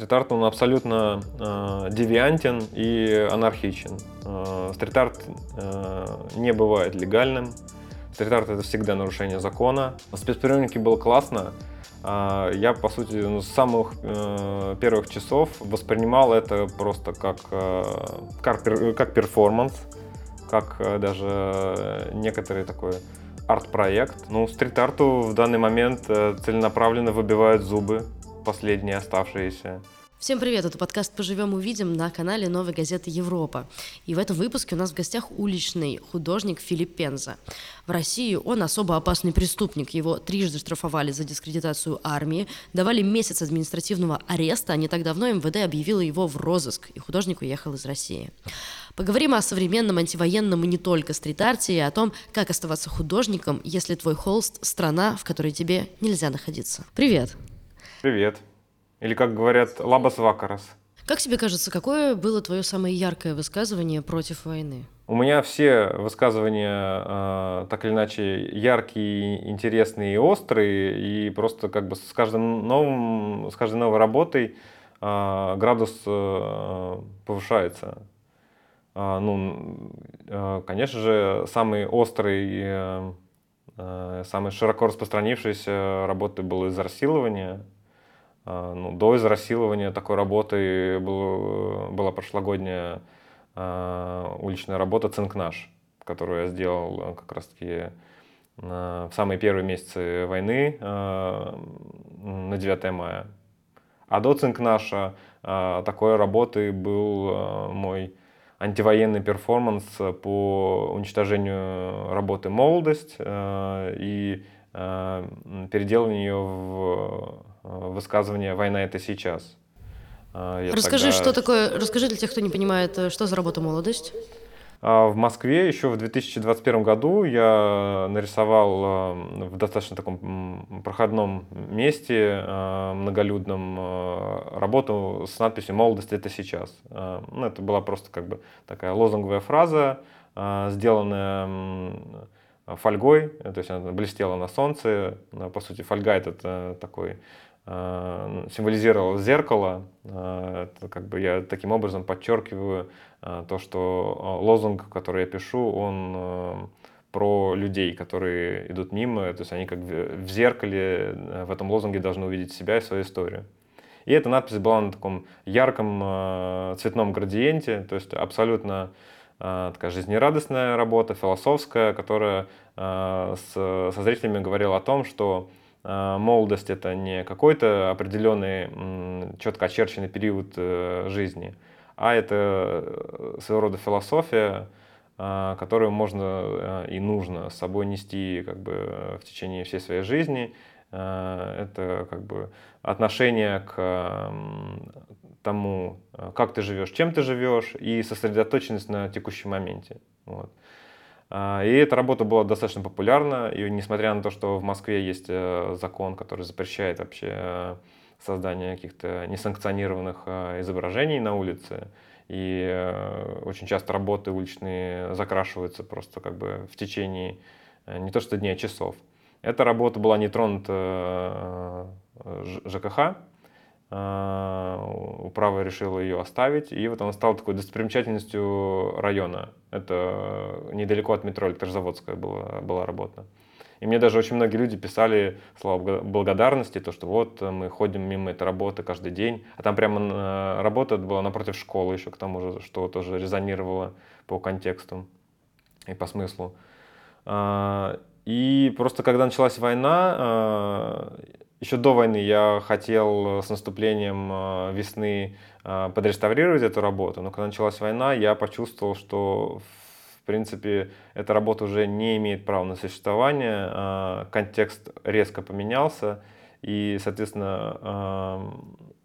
Стрит-арт, он абсолютно э, девиантен и анархичен. Э, стрит-арт э, не бывает легальным. Стрит-арт — это всегда нарушение закона. На было классно. Э, я, по сути, ну, с самых э, первых часов воспринимал это просто как, э, как, как перформанс, как э, даже некоторый такой арт-проект. Ну, стрит-арту в данный момент э, целенаправленно выбивают зубы последние оставшиеся. Всем привет, это подкаст «Поживем, увидим» на канале «Новой газеты Европа». И в этом выпуске у нас в гостях уличный художник Филипп Пенза. В России он особо опасный преступник. Его трижды штрафовали за дискредитацию армии, давали месяц административного ареста, а не так давно МВД объявило его в розыск, и художник уехал из России. Поговорим о современном антивоенном и не только стрит-арте, и о том, как оставаться художником, если твой холст – страна, в которой тебе нельзя находиться. Привет! Привет. Или, как говорят, лабас вакарас. Как тебе кажется, какое было твое самое яркое высказывание против войны? У меня все высказывания э, так или иначе яркие, интересные и острые, и просто как бы с каждым новым, с каждой новой работой э, градус э, повышается. Э, ну, э, конечно же, самый острый, э, э, самый широко распространившийся работы был из расилования а, ну, до израсилования такой работы был, была прошлогодняя а, уличная работа «Цинк наш», которую я сделал э, как раз-таки в самые первые месяцы войны а, на 9 мая. А до «Цинк наша» такой работы был мой антивоенный перформанс по уничтожению работы «Молодость» и переделыванию ее в Э, высказывание «война – это сейчас». Э, я расскажи, тогда... что такое, расскажи для тех, кто не понимает, э, что за работа «Молодость»? А, в Москве еще в 2021 году я нарисовал в достаточно таком проходном месте, многолюдном, работу с надписью «Молодость – это сейчас». Ну, это была просто как бы такая лозунговая фраза, сделанная фольгой, то есть она блестела на солнце. По сути, фольга – это такой Э, символизировал зеркало. Э, это как бы я таким образом подчеркиваю э, то, что лозунг, который я пишу, он про людей, которые идут мимо, то есть они как в зеркале в этом лозунге должны увидеть себя и свою историю. И эта надпись была на таком ярком цветном градиенте, то есть абсолютно такая жизнерадостная работа, философская, которая со зрителями говорила о том, что молодость это не какой-то определенный четко очерченный период э, жизни, а это э, своего рода философия, которую можно э, и нужно с собой нести как бы в течение всей своей жизни. Это как бы отношение к тому, как ты живешь, чем ты живешь, и сосредоточенность на текущем моменте. Вот. А, и эта работа была достаточно популярна, и несмотря на то, что в Москве есть э, закон, который запрещает вообще э, создание каких-то несанкционированных э, изображений на улице, и очень часто работы уличные закрашиваются просто как бы в течение не то что дней, а часов. Эта работа была не тронута ЖКХ, управа решила ее оставить, и вот она стала такой достопримечательностью района. Это недалеко от метро Электрозаводская была, была работа. И мне даже очень многие люди писали слова благодарности, то, что вот мы ходим мимо этой работы каждый день. А там прямо работа была напротив школы еще, к тому же, что тоже резонировало по контексту и по смыслу. А, и просто когда началась война, еще до войны я хотел э, с наступлением э, весны э, подреставрировать эту работу, но когда началась война, я почувствовал, что в принципе эта работа уже не имеет права на существование, контекст резко поменялся, и, соответственно,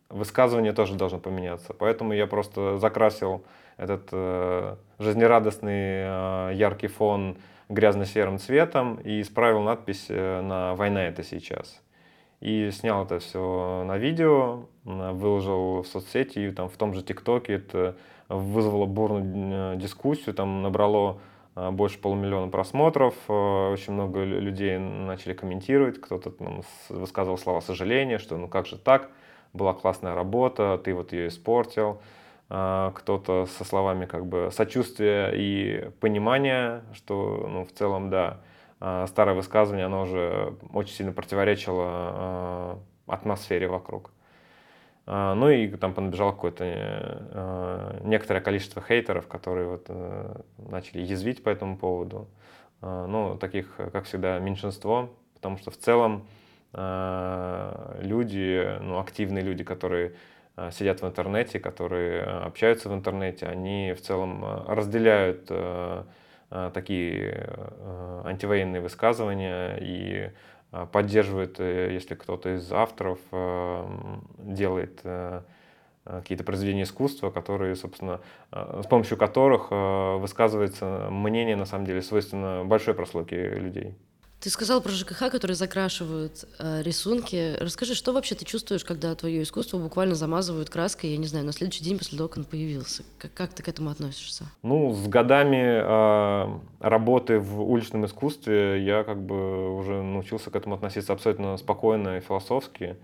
высказывание тоже должно поменяться. Поэтому я просто закрасил этот жизнерадостный яркий фон грязно-серым цветом и исправил надпись на «Война это сейчас». И снял это все на видео, выложил в соцсети, и там в том же ТикТоке это вызвало бурную э, дискуссию, там набрало э, больше полумиллиона просмотров, э, очень много людей начали комментировать, кто-то там высказывал слова сожаления, что ну как же так, была классная работа, ты вот ее испортил, кто-то со словами как бы сочувствия и понимания, что ну, в целом, да, старое высказывание, оно уже очень сильно противоречило а, атмосфере вокруг. Ну и там понабежало какое-то некоторое количество хейтеров, которые вот э, начали язвить по этому поводу. Ну, таких, как всегда, меньшинство, потому что в целом люди, ну, активные люди, которые Э, сидят в интернете, которые общаются в интернете, они в целом э, разделяют э, такие антивоенные высказывания и поддерживают, если кто-то из авторов делает какие-то произведения искусства, которые, собственно, с помощью которых высказывается мнение, на самом деле, свойственно большой прослойке людей. Ты сказал про ЖКХ, которые закрашивают э, рисунки. Расскажи, что вообще ты чувствуешь, когда твое искусство буквально замазывают краской, я не знаю, на следующий день после того, как он появился? Как, как ты к этому относишься? Ну, с годами э, работы в уличном искусстве я как бы уже научился к этому относиться абсолютно спокойно и философски.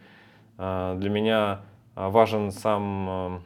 Э, для меня важен сам,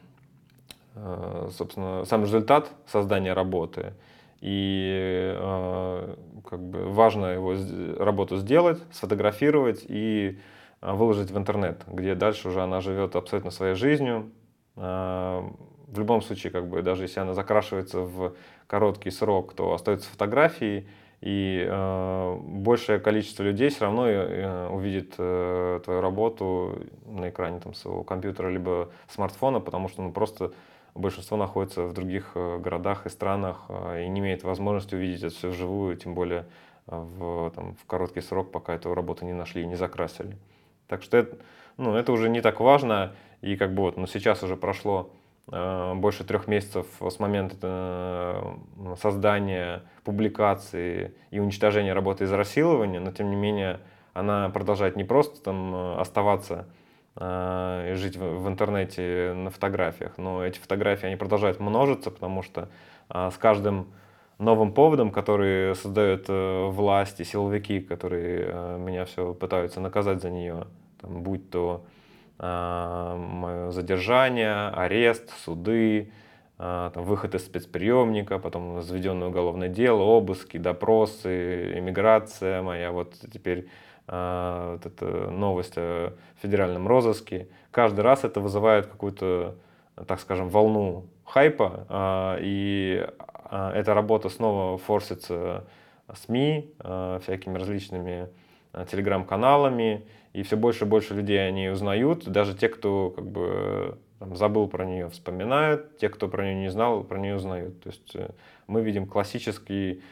э, собственно, сам результат создания работы – и э, как бы важно его работу сделать, сфотографировать и э, выложить в интернет, где дальше уже она живет абсолютно своей жизнью. Э, в любом случае, как бы, даже если она закрашивается в короткий срок, то остаются фотографии, и э, большее количество людей все равно э, увидит э, твою работу на экране там, своего компьютера либо смартфона, потому что ну, просто большинство находится в других э, городах и странах э, и не имеет возможности увидеть это все вживую, тем более э, в, там, в короткий срок, пока эту работу не нашли и не закрасили. Так что это, ну, это уже не так важно, и как бы вот, ну, сейчас уже прошло э, больше трех месяцев с момента э, создания, публикации и уничтожения работы из рассилования, но тем не менее она продолжает не просто там оставаться э, жить в, интернете на фотографиях. Но эти фотографии, они продолжают множиться, потому что э, с каждым новым поводом, который создают э, власти, силовики, которые меня все пытаются наказать за нее, там, будь то мое задержание, арест, суды, там, выход из спецприемника, потом заведенное уголовное дело, обыски, допросы, иммиграция моя, вот теперь вот эта новость о федеральном розыске. Каждый раз это вызывает какую-то, так скажем, волну хайпа, а, и а, эта работа снова форсится СМИ, всякими различными телеграм-каналами, и все больше и больше людей они узнают, даже те, кто как бы там, забыл про нее, вспоминают, те, кто про нее не знал, про нее узнают. То есть э, мы видим классический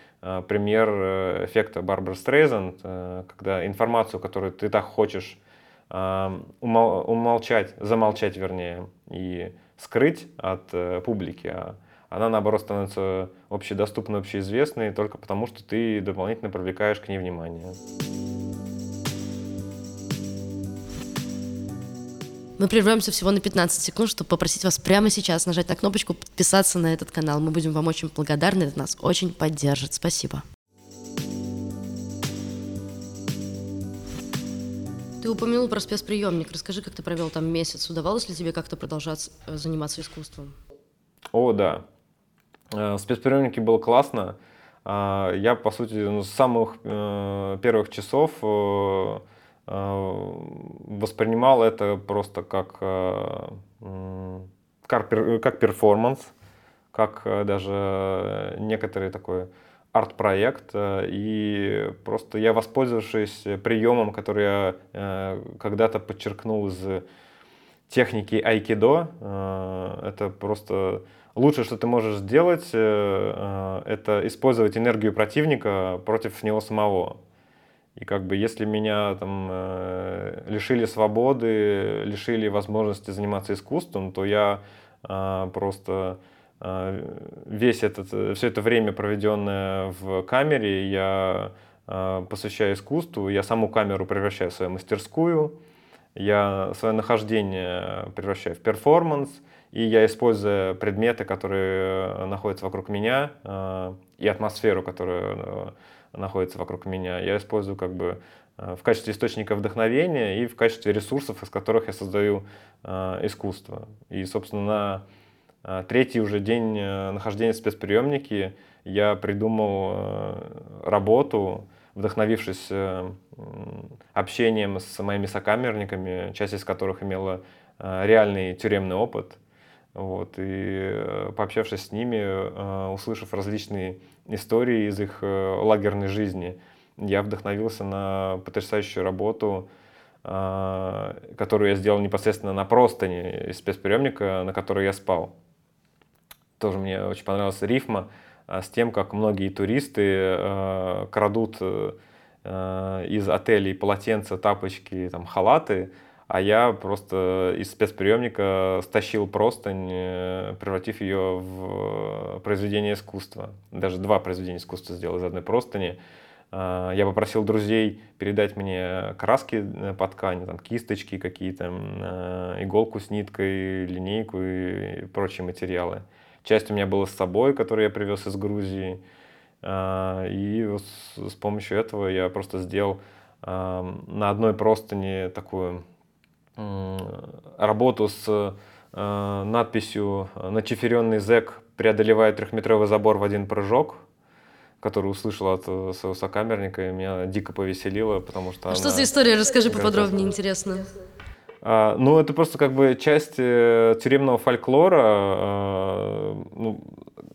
пример э, эффекта Барбары Стрейзанд, э, когда информацию, которую ты так хочешь умолчать, замолчать вернее, и скрыть от публики, а она наоборот становится общедоступной, общеизвестной только потому, что ты дополнительно привлекаешь к ней внимание. Мы прервемся всего на 15 секунд, чтобы попросить вас прямо сейчас нажать на кнопочку «Подписаться на этот канал». Мы будем вам очень благодарны, это нас очень поддержит. Спасибо. Ты упомянул про спецприемник. Расскажи, как ты провел там месяц. Удавалось ли тебе как-то продолжать э, заниматься искусством? О, да. Э, в спецприемнике было классно. А, я, по сути, ну, с самых э, первых часов воспринимал это просто как, э, как перформанс, как э, даже некоторый такой арт-проект, и просто я, воспользовавшись приемом, который я когда-то подчеркнул из техники айкидо, это просто лучшее, что ты можешь сделать, это использовать энергию противника против него самого. И как бы если меня там э, лишили свободы, лишили возможности заниматься искусством, то я э, просто э, весь этот, все это время, проведенное в камере, я э, посвящаю искусству, я саму камеру превращаю в свою мастерскую, я свое нахождение превращаю в перформанс, и я, используя предметы, которые находятся вокруг меня, э, и атмосферу, которую находится вокруг меня, я использую как бы в качестве источника вдохновения и в качестве ресурсов, из которых я создаю искусство. И, собственно, на третий уже день нахождения в спецприемнике я придумал работу, вдохновившись общением с моими сокамерниками, часть из которых имела реальный тюремный опыт – вот, и э, пообщавшись с ними, э, услышав различные истории из их э, лагерной жизни, я вдохновился на потрясающую работу, которую я сделал непосредственно на простыне из спецприемника, на которой я спал. Тоже мне очень понравилась рифма с тем, как многие туристы крадут из отелей полотенца, тапочки, там, халаты, а я просто из спецприемника стащил простынь, э, превратив ее в произведение искусства. Даже два произведения искусства сделал из одной простыни. А, я попросил друзей передать мне краски э, по ткани, там, кисточки какие-то, э, иголку с ниткой, линейку и прочие материалы. Часть у меня была с собой, которую я привез из Грузии. А, и с помощью этого я просто сделал на одной простыне такую работу с э, надписью «Начиференный зэк преодолевает трехметровый забор в один прыжок», который услышал от э, своего сокамерника, и меня дико повеселило, потому что... А она... что за история? Расскажи поподробнее, интересно. А, ну, это просто как бы часть э, тюремного фольклора. А, ну,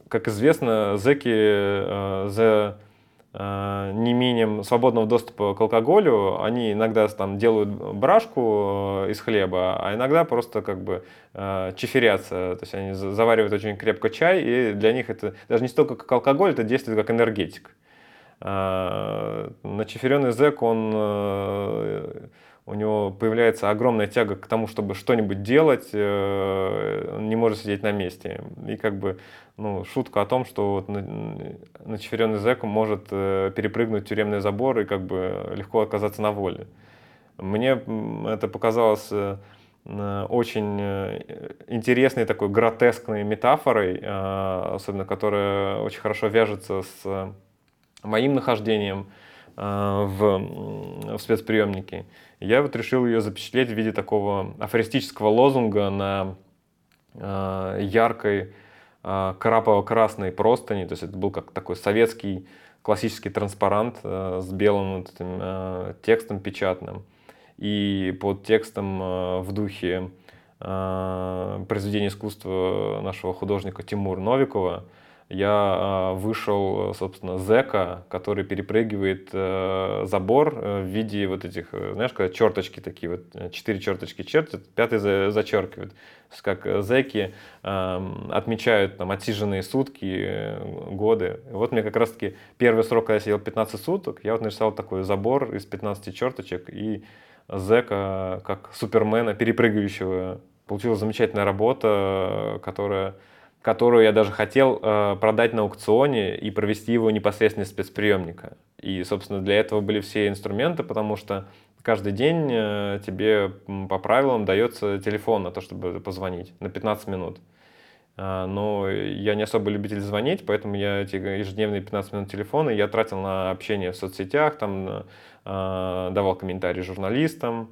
как известно, зэки а, за Э, неимением свободного доступа к алкоголю, они иногда там делают брашку э, из хлеба, а иногда просто как бы э, чиферятся, то есть они заваривают очень крепко чай, и для них это даже не столько как алкоголь, это действует как энергетик. Начиференный зэк, он у него появляется огромная тяга к тому, чтобы что-нибудь делать, он не может сидеть на месте. И как бы ну, шутка о том, что вот начиференный зэк может э, перепрыгнуть тюремный забор и как бы легко оказаться на воле. Мне это показалось э, очень э, интересной такой гротескной метафорой, особенно которая очень хорошо вяжется с моим нахождением в, в спецприемнике. Я вот решил ее запечатлеть в виде такого афористического лозунга на яркой а, карапово-красной простыни, то есть это был как такой советский классический транспарант э, с белым вот этим э, текстом печатным. И под текстом э, в духе произведения искусства нашего художника Тимура Новикова я а, вышел, собственно, зэка, который перепрыгивает э, забор э, в виде вот этих, э, знаешь, когда черточки такие, вот четыре черточки чертят, пятый зачеркивает. То есть как зэки отмечают там отсиженные сутки, годы. Вот мне как раз-таки первый срок, когда я сидел 15 суток, я вот нарисовал такой забор из 15 черточек и зэка как супермена, перепрыгивающего. Получилась замечательная работа, которая которую я даже хотел э, продать на аукционе и провести его непосредственно из спецприемника. И, собственно, для этого были все инструменты, потому что каждый день э, тебе по правилам дается телефон на то, чтобы позвонить на 15 минут. Э, но я не особо любитель звонить, поэтому я эти ежедневные 15 минут телефона я тратил на общение в соцсетях, там э, давал комментарии журналистам,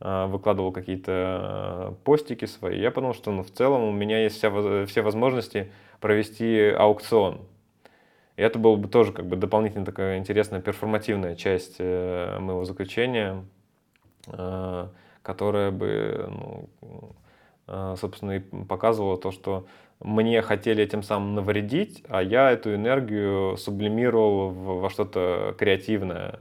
выкладывал какие-то а, постики свои, я подумал, что ну, в целом у меня есть вся, все возможности провести аукцион. И это было бы тоже как бы дополнительно такая интересная перформативная часть э, моего заключения, э, которая бы, ну, собственно, и показывала то, что мне хотели этим самым навредить, а я эту энергию сублимировал во что-то креативное, а,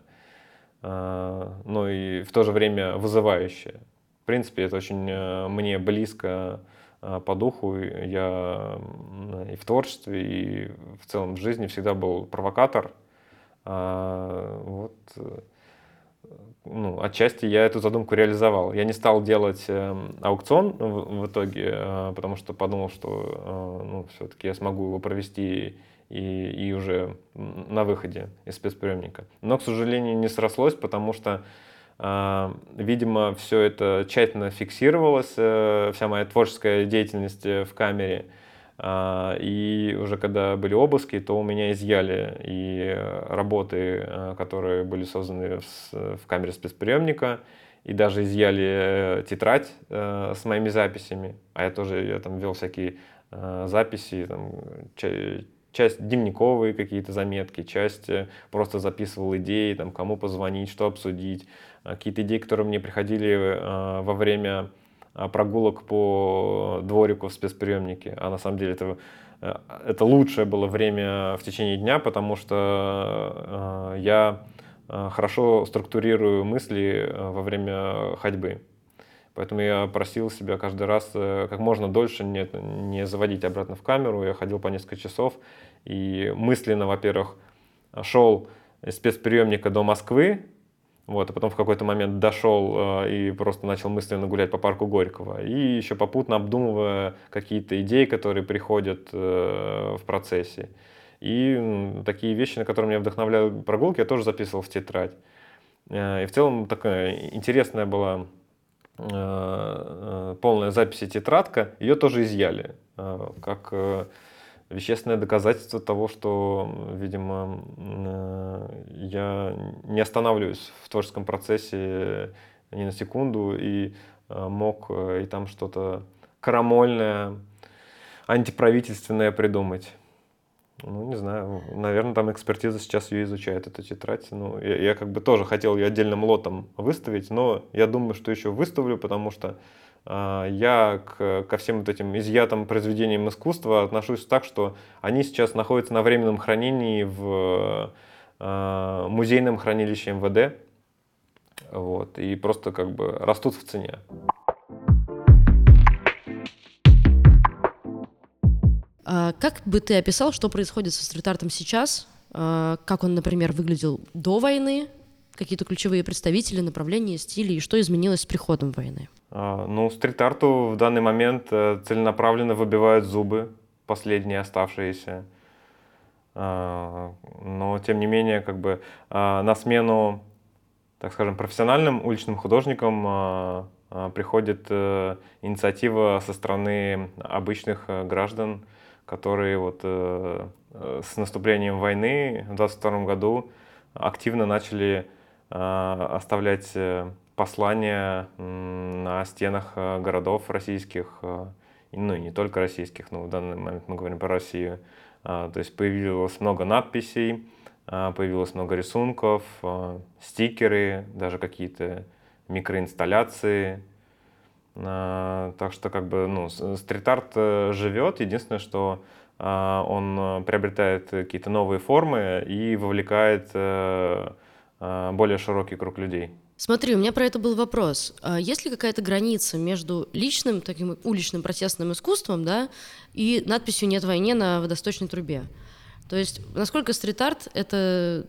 но и в то же время вызывающее. В принципе, это очень э, мне близко а, по духу. Я и в творчестве, и в целом в жизни всегда был провокатор. А, вот, э, ну, отчасти я эту задумку реализовал. Я не стал делать э, аукцион в, в итоге, потому что подумал, что ну, все-таки я смогу его провести и, и уже на выходе из спецприемника. Но, к сожалению, не срослось, потому что, э, видимо, все это тщательно фиксировалось, э, вся моя творческая деятельность э, в камере. А, и уже когда были обыски, то у меня изъяли и работы, а, которые были созданы в, в камере спецприемника, и даже изъяли тетрадь э, с моими записями. А я тоже я там вел всякие э, записи, там, часть дневниковые какие-то заметки, часть э, просто записывал идеи, там, кому позвонить, что обсудить. Какие-то идеи, которые мне приходили во время прогулок по дворику в спецприемнике. А на самом деле это, э, это лучшее было время в течение дня, потому что э, я э, хорошо структурирую мысли во время ходьбы. Поэтому я просил себя каждый раз как можно дольше не, не заводить обратно в камеру. Я ходил по несколько часов и мысленно, во-первых, шел из спецприемника до Москвы, вот, а потом в какой-то момент дошел э, и просто начал мысленно гулять по парку Горького. И еще попутно обдумывая какие-то идеи, которые приходят э, в процессе. И э, такие вещи, на которые меня вдохновляют прогулки, я тоже записывал в тетрадь. Э, и в целом такая интересная была э, э полная запись и тетрадка. Ее тоже изъяли. Э, как... Э, вещественное доказательство того, что, видимо, э, я не останавливаюсь в творческом процессе ни на секунду и э, мог э, и там что-то крамольное, антиправительственное придумать. Ну, не знаю, наверное, там экспертиза сейчас ее изучает, эту тетрадь. Ну, я, я как бы тоже хотел ее отдельным лотом выставить, но я думаю, что еще выставлю, потому что а, я к, ко всем вот этим изъятым произведениям искусства отношусь так, что они сейчас находятся на временном хранении в э, музейном хранилище МВД. Вот, и просто как бы растут в цене. Как бы ты описал, что происходит со стрит-артом сейчас? А, как он, например, выглядел до войны? Какие-то ключевые представители, направления, стили, и что изменилось с приходом войны? А, ну, стрит-арту в данный момент э, целенаправленно выбивают зубы, последние оставшиеся. А, но, тем не менее, как бы а, на смену, так скажем, профессиональным уличным художникам приходит э, инициатива со стороны обычных э, граждан, которые вот с наступлением войны в 2022 году активно начали оставлять послания на стенах э, городов российских, э, ну и не только российских, но в данный момент мы говорим про Россию. А, то есть появилось много надписей, а, появилось много рисунков, стикеры, даже какие-то микроинсталляции. Так что как бы ну, стрит-арт э, живет. Единственное, что он приобретает какие-то новые формы и вовлекает более широкий круг людей. Смотри, у меня про это был вопрос. А есть ли какая-то граница между личным, таким уличным протестным искусством, да, и надписью «Нет войне» на водосточной трубе? То есть, насколько стрит-арт это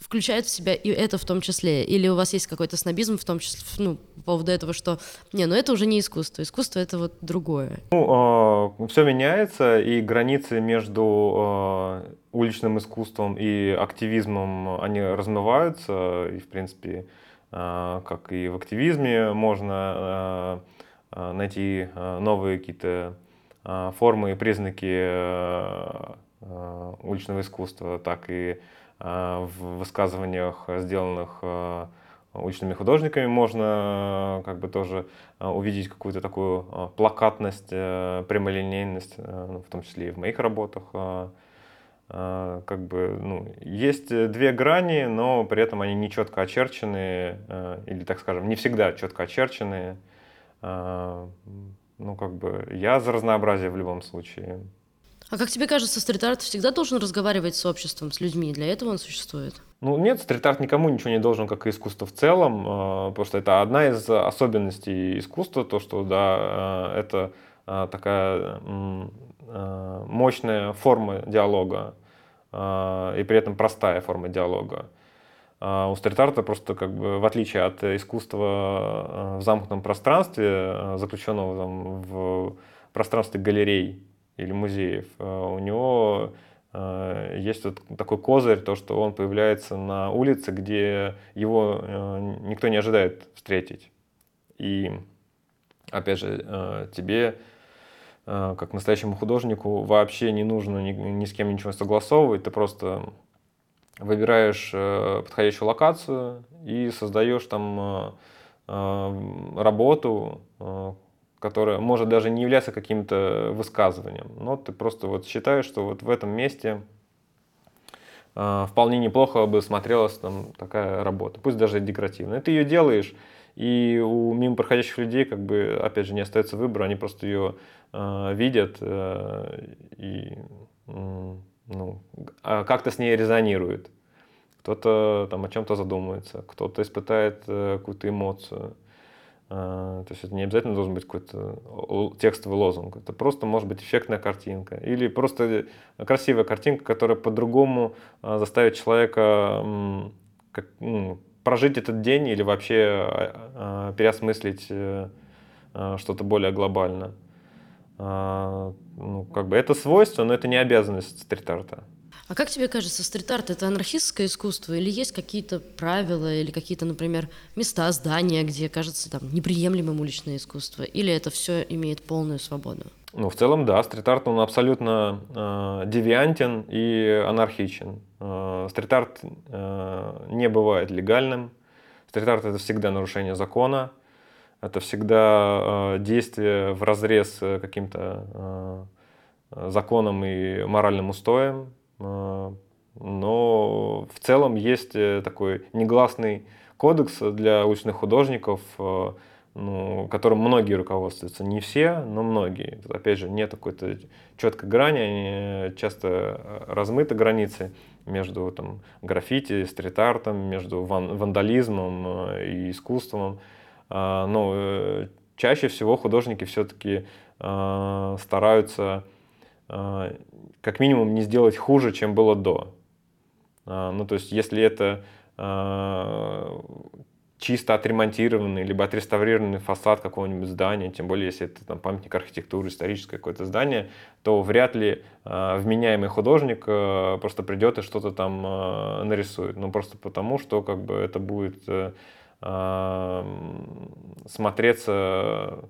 включает в себя и это в том числе? Или у вас есть какой-то снобизм в том числе, ну, по поводу этого, что, не, ну это уже не искусство, искусство это вот другое? Ну, э, а, все меняется, и границы между э, уличным искусством и активизмом, они размываются, и, в принципе, а, как и в активизме можно а, найти новые какие-то формы и признаки уличного искусства, так и в высказываниях, сделанных уличными художниками, можно как бы тоже увидеть какую-то такую плакатность, прямолинейность, ну, в том числе и в моих работах. Как бы, ну, есть две грани, но при этом они не четко очерчены, или, так скажем, не всегда четко очерчены. Ну, как бы, я за разнообразие в любом случае. А как тебе кажется, стрит-арт всегда должен разговаривать с обществом, с людьми? Для этого он существует? Ну нет, стрит-арт никому ничего не должен, как и искусство в целом, потому что это одна из особенностей искусства, то, что, да, это такая мощная форма диалога. И при этом простая форма диалога. У стрит-арта просто как бы в отличие от искусства в замкнутом пространстве, заключенного там, в пространстве галерей или музеев, у него есть вот такой козырь, то, что он появляется на улице, где его никто не ожидает встретить. И опять же, тебе как настоящему художнику вообще не нужно ни, ни с кем ничего согласовывать, ты просто выбираешь подходящую локацию и создаешь там работу, которая может даже не являться каким-то высказыванием, но ты просто вот считаешь, что вот в этом месте э, вполне неплохо бы смотрелась там такая работа, пусть даже декоративная. Ты ее делаешь, и у мимо проходящих людей, как бы, опять же, не остается выбора, они просто ее э, видят э, и э, ну, а как-то с ней резонирует. Кто-то там о чем-то задумается, кто-то испытает э, какую-то эмоцию. А, то есть это не обязательно должен быть какой-то текстовый лозунг. Это просто может быть эффектная картинка. Или просто красивая картинка, которая по-другому а, заставит человека как, ну, прожить этот день или вообще а, переосмыслить э, что-то более глобально. Ну, как бы это свойство, но это не обязанность стрит-арта. А как тебе кажется, стрит-арт — это анархистское искусство или есть какие-то правила или какие-то, например, места, здания, где кажется там неприемлемым уличное искусство? Или это все имеет полную свободу? Ну, в целом, да, стрит-арт, он абсолютно э, девиантен и анархичен. Э, стрит-арт э, не бывает легальным. Стрит-арт — это всегда нарушение закона, это всегда э, действие в разрез каким-то э, законам и моральным устоям. А, но в целом есть э, такой негласный кодекс для уличных художников, э, ну, которым многие руководствуются. Не все, но многие. Тут, опять же, нет какой-то четкой грани, они часто э, размыты границы между там, граффити, стрит-артом, между ван вандализмом и искусством. Но чаще всего художники все-таки стараются как минимум не сделать хуже, чем было до. А, ну, то есть, если это а, чисто отремонтированный, либо отреставрированный фасад какого-нибудь здания, тем более, если это там, памятник архитектуры, историческое какое-то здание, то вряд ли э, вменяемый художник э, просто придет и что-то там э, нарисует. Ну, просто потому, что как бы это будет э, смотреться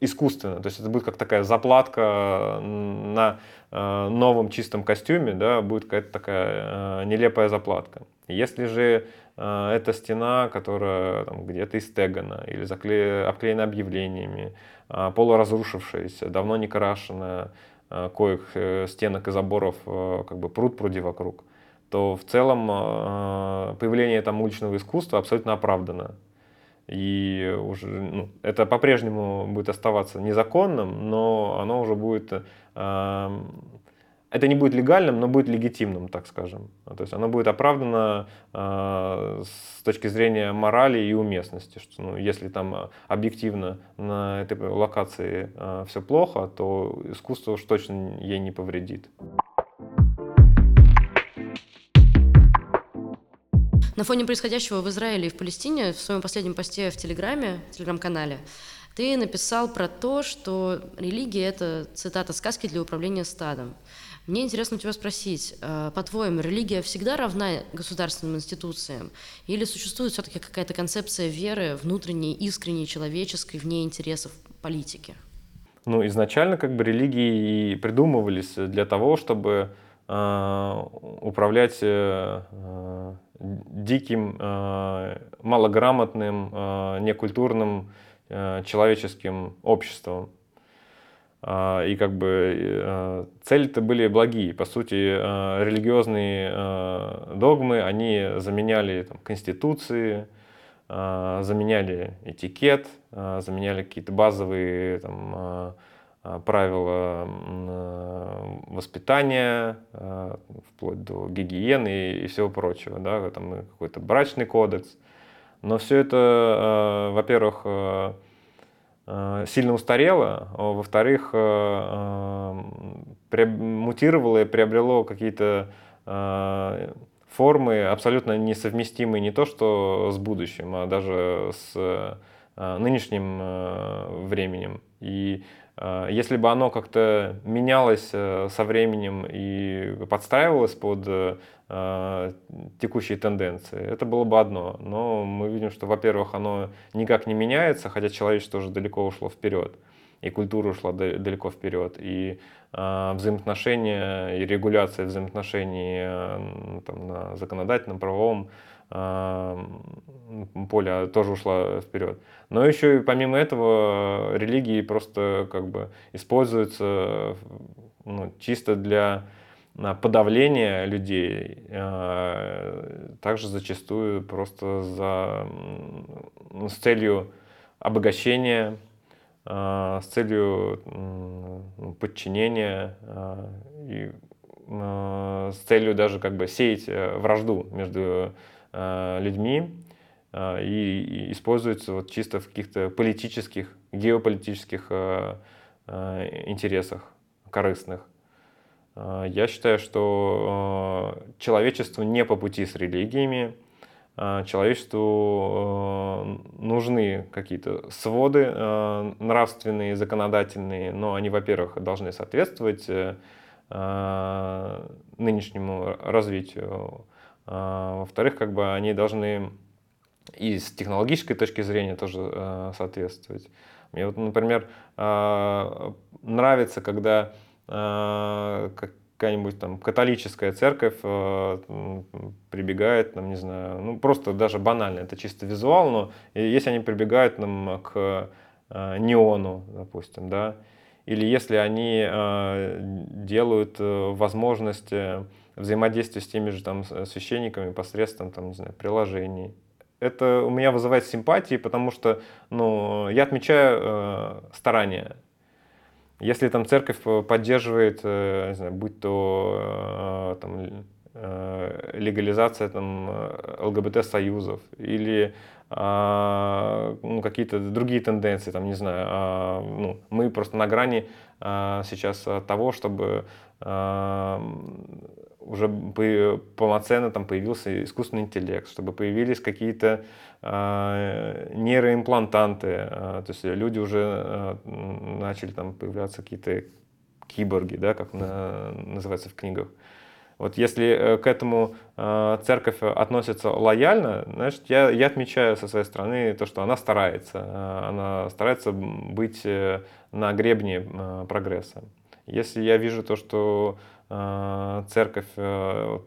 искусственно. То есть это будет как такая заплатка на э, новом чистом костюме, да, будет какая-то такая э, нелепая заплатка. Если же э, эта стена, которая там, где-то истегана или закле... обклеена объявлениями, полуразрушившаяся, давно не крашенная, коих стенок и заборов как бы пруд пруди вокруг, то в целом появление там уличного искусства абсолютно оправдано. И уже ну, это по-прежнему будет оставаться незаконным, но оно уже будет... Э, это не будет легальным, но будет легитимным, так скажем. То есть оно будет оправдано э, с точки зрения морали и уместности. Что, ну, если там объективно на этой локации э, все плохо, то искусство уж точно ей не повредит. На фоне происходящего в Израиле и в Палестине в своем последнем посте в Телеграме, в Телеграм-канале, ты написал про то, что религия — это, цитата, «сказки для управления стадом». Мне интересно у тебя спросить, э, по-твоему, религия всегда равна государственным институциям? Или существует все-таки какая-то концепция веры, внутренней, искренней, человеческой, вне интересов политики? Ну, изначально как бы религии и придумывались для того, чтобы управлять э, диким, э, малограмотным, э, некультурным э, человеческим обществом. И как бы цели-то были благие. По сути, религиозные догмы, они заменяли там, конституции, заменяли этикет, заменяли какие-то базовые там, Э, правила э, воспитания, э, вплоть до гигиены и всего прочего, да, там какой-то брачный кодекс. Но все это, во-первых, сильно устарело, а во-вторых, мутировало и приобрело какие-то формы абсолютно несовместимые не то что с будущим, а даже с нынешним временем. И если бы оно как-то менялось со временем и подстраивалось под текущие тенденции, это было бы одно. Но мы видим, что, во-первых, оно никак не меняется, хотя человечество уже далеко ушло вперед и культура ушла далеко вперед, и э, взаимоотношения и регуляция взаимоотношений э, там, на законодательном, правовом э, поле тоже ушла вперед. Но еще и помимо этого религии просто как бы используются ну, чисто для подавления людей, также зачастую просто за, с целью обогащения а, с целью подчинения а, и а, с целью даже как бы сеять э, вражду между людьми и используется вот чисто в каких-то политических, геополитических интересах корыстных. Я считаю, что человечеству не по пути с религиями, человечеству э, нужны какие-то своды э, нравственные, законодательные, но они, во-первых, должны соответствовать э, нынешнему развитию, во-вторых, как бы они должны и с технологической точки зрения тоже соответствовать. Мне вот, например, нравится, когда какая-нибудь там католическая церковь прибегает, там, не знаю, ну просто даже банально, это чисто визуал, но если они прибегают нам к неону, допустим, да, или если они делают э, возможность э, взаимодействия с теми же там священниками посредством, там, не знаю, приложений. Это у меня вызывает симпатии, потому что, ну, я отмечаю э, старания если там церковь э, поддерживает, э, не знаю, будь то э, там, легализация там, ЛГБТ-союзов или а, ну, какие-то другие тенденции, там, не знаю, а, ну, мы просто на грани а, сейчас того, чтобы а, уже полноценно там появился искусственный интеллект, чтобы появились какие-то э, нейроимплантанты, э, то есть люди уже э, начали там появляться какие-то киборги, да, как на, называется в книгах. Вот если к этому э, церковь относится лояльно, значит, я, я отмечаю со своей стороны то, что она старается. Она старается быть на гребне э, прогресса. Если я вижу то, что э, церковь э,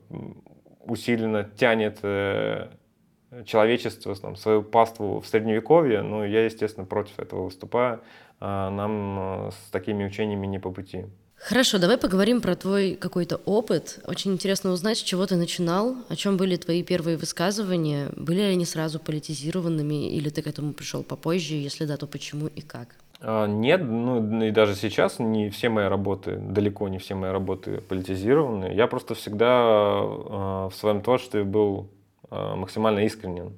усиленно тянет э, человечество, там, свою паству в средневековье, ну, я, естественно, против этого выступаю. Нам с такими учениями не по пути. Хорошо, давай поговорим про твой какой-то опыт. Очень интересно узнать, с чего ты начинал, о чем были твои первые высказывания, были ли они сразу политизированными, или ты к этому пришел попозже, если да, то почему и как? А, нет, ну и даже сейчас не все мои работы, далеко не все мои работы политизированы. Я просто всегда а, в своем творчестве был а, максимально искренен.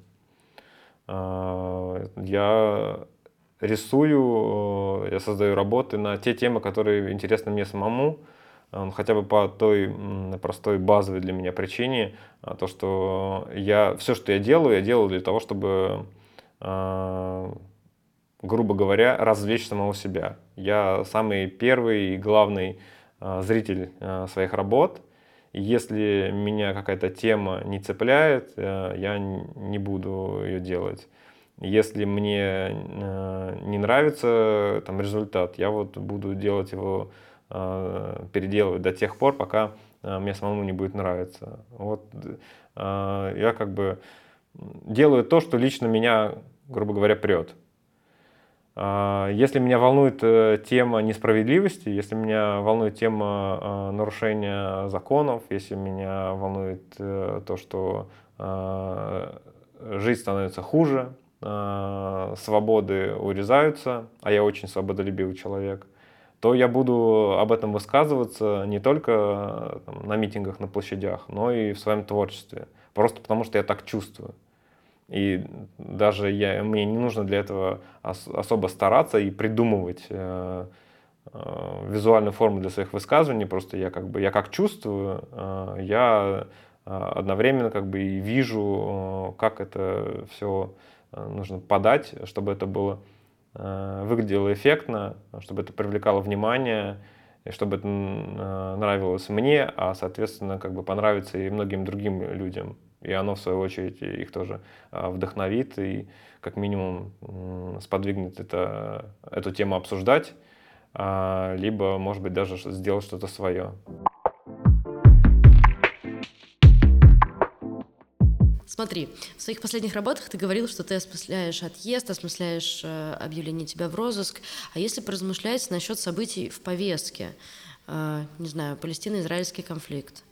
Я рисую, я создаю работы на те темы, которые интересны мне самому, хотя бы по той простой базовой для меня причине, то, что я все, что я делаю, я делаю для того, чтобы грубо говоря, развлечь самого себя. Я самый первый и главный э, зритель э, своих работ. Если меня какая-то тема не цепляет, э, я не буду ее делать. Если мне не нравится там, результат, я вот буду делать его, переделывать до тех пор, пока мне самому не будет нравиться. Вот я как бы делаю то, что лично меня, грубо говоря, прет. А, если меня волнует э, тема несправедливости, если меня волнует тема а, нарушения законов, если меня волнует э, то, что а, жизнь становится хуже, свободы урезаются, а я очень свободолюбивый человек, то я буду об этом высказываться не только на митингах, на площадях, но и в своем творчестве. Просто потому, что я так чувствую. И даже я, мне не нужно для этого ос, особо стараться и придумывать э, э, визуальную форму для своих высказываний. Просто я как бы я как чувствую, э, я э, одновременно как бы и вижу, э, как это все нужно подать, чтобы это было выглядело эффектно, чтобы это привлекало внимание, и чтобы это нравилось мне, а, соответственно, как бы понравится и многим другим людям. И оно, в свою очередь, их тоже вдохновит и как минимум сподвигнет это, эту тему обсуждать, либо, может быть, даже сделать что-то свое. Смотри, в своих последних работах ты говорил, что ты осмысляешь отъезд, осмысляешь э, объявление тебя в розыск. А если поразмышлять насчет событий в повестке, э, не знаю, Палестино-израильский конфликт,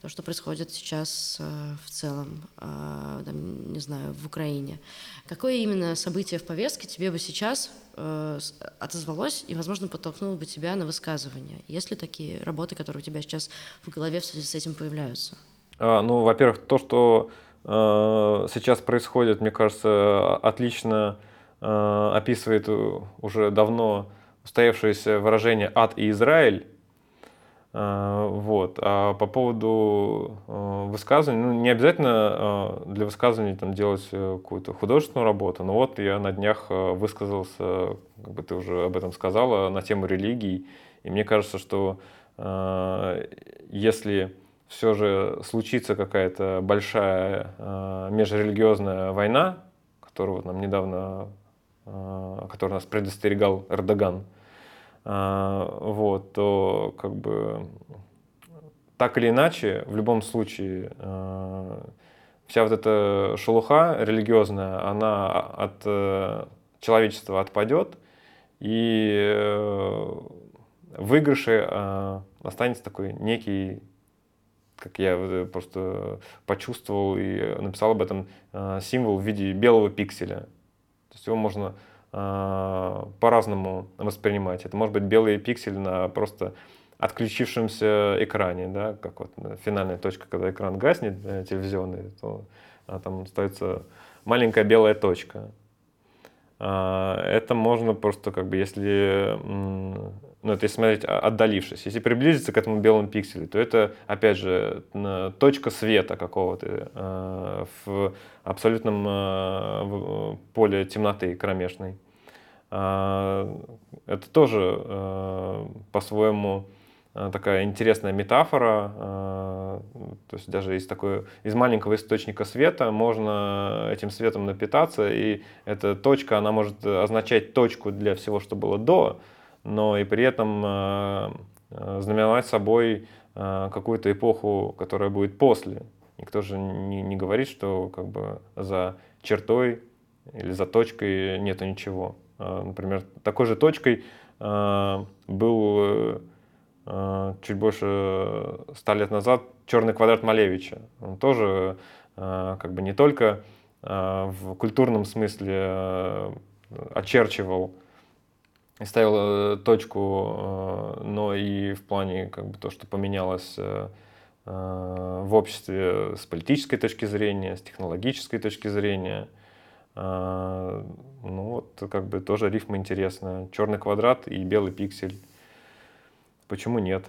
то, что происходит сейчас э, в целом, э, там, не знаю, в Украине. Какое именно событие в повестке тебе бы сейчас э, отозвалось и, возможно, подтолкнуло бы тебя на высказывание? Есть ли такие работы, которые у тебя сейчас в голове в связи с этим появляются? А, ну, во-первых, то, что сейчас происходит, мне кажется, отлично описывает уже давно устоявшееся выражение «ад и Израиль». Э, вот. А по поводу высказываний, ну, не обязательно для высказываний там, делать какую-то художественную работу, но вот я на днях высказался, как бы ты уже об этом сказала, на тему религий. И мне кажется, что если все же случится какая-то большая э, межрелигиозная война, которую вот нам недавно, э, которую нас предостерегал Эрдоган, э, вот, то как бы так или иначе, в любом случае, э, вся вот эта шелуха религиозная, она от э, человечества отпадет, и э, в э, останется такой некий как я просто почувствовал и написал об этом, символ в виде белого пикселя. То есть его можно по-разному воспринимать. Это может быть белый пиксель на просто отключившемся экране, да, как вот финальная точка, когда экран гаснет телевизионный, то там остается маленькая белая точка. Это можно просто как бы, если ну, это если смотреть отдалившись. Если приблизиться к этому белому пикселю, то это, опять же, точка света какого-то э, в абсолютном э, поле темноты кромешной. Это тоже по-своему такая интересная метафора. Э, то есть даже из, такой, из маленького источника света можно этим светом напитаться, и эта точка, она может означать точку для всего, что было до, но и при этом э, э, знаменовать собой э, какую-то эпоху, которая будет после. Никто же не, не говорит, что как бы за чертой или за точкой нету ничего. Например, такой же точкой был чуть больше ста лет назад черный квадрат Малевича. Он тоже как бы не только в э, очерчивал ставил э, точку, э, но и в плане как бы то, что поменялось э, в обществе с политической точки зрения, с технологической точки зрения. Ну вот как бы тоже рифма интересная. Черный квадрат и белый пиксель. Почему нет?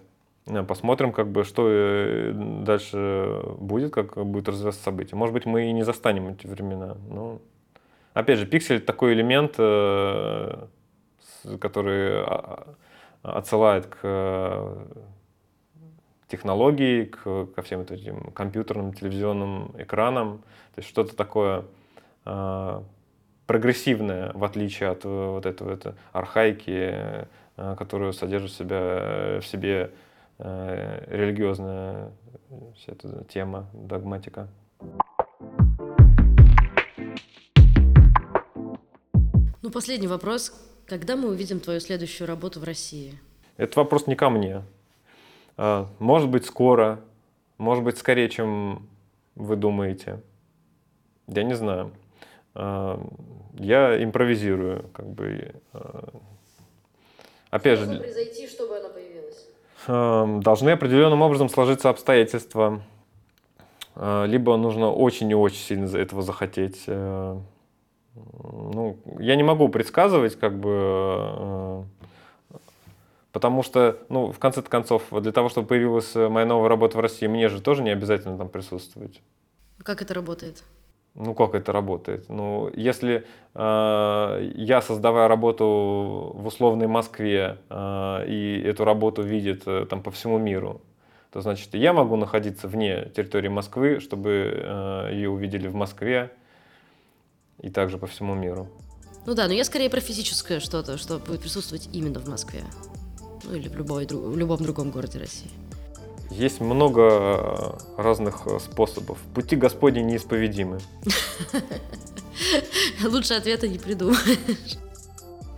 Посмотрим, как бы, что дальше будет, как будет развиваться событие. Может быть, мы и не застанем эти времена. Но, опять же, пиксель такой элемент, который а, а, отсылает к э, технологии, к, ко всем этим компьютерным, телевизионным экранам. То есть что-то такое э, прогрессивное, в отличие от э, вот этого это архаики, э, которую содержит в, себя, в себе э, религиозная вся эта тема, догматика. Ну, последний вопрос. Когда мы увидим твою следующую работу в России? Это вопрос не ко мне. А, может быть, скоро, может быть, скорее, чем вы думаете. Я не знаю. А, я импровизирую, как бы. А, опять Что же. Должно произойти, чтобы она появилась? Должны определенным образом сложиться обстоятельства. Либо нужно очень и очень сильно этого захотеть ну, я не могу предсказывать, как бы, э, потому что, ну, в конце концов, для того, чтобы появилась моя новая работа в России, мне же тоже не обязательно там присутствовать. Как это работает? Ну, как это работает? Ну, если э, я, создавая работу в условной Москве, э, и эту работу видит э, там по всему миру, то значит, я могу находиться вне территории Москвы, чтобы э, ее увидели в Москве и также по всему миру. Ну да, но я скорее про физическое что-то, что будет присутствовать именно в Москве. Ну или в, любой, в любом другом городе России. Есть много э, разных э, способов. Пути Господни неисповедимы. Лучше ответа не придумаешь.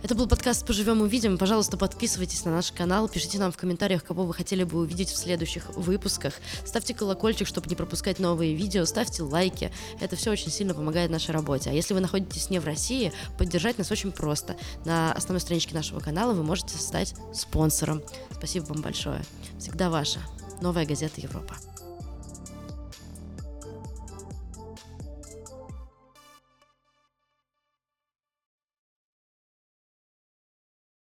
Это был подкаст «Поживем увидим». Пожалуйста, подписывайтесь на наш канал, пишите нам в комментариях, кого вы хотели бы увидеть в следующих выпусках. Ставьте колокольчик, чтобы не пропускать новые видео, ставьте лайки. Это все очень сильно помогает нашей работе. А если вы находитесь не в России, поддержать нас очень просто. На основной страничке нашего канала вы можете стать спонсором. Спасибо вам большое. Всегда ваша. Новая газета Европа.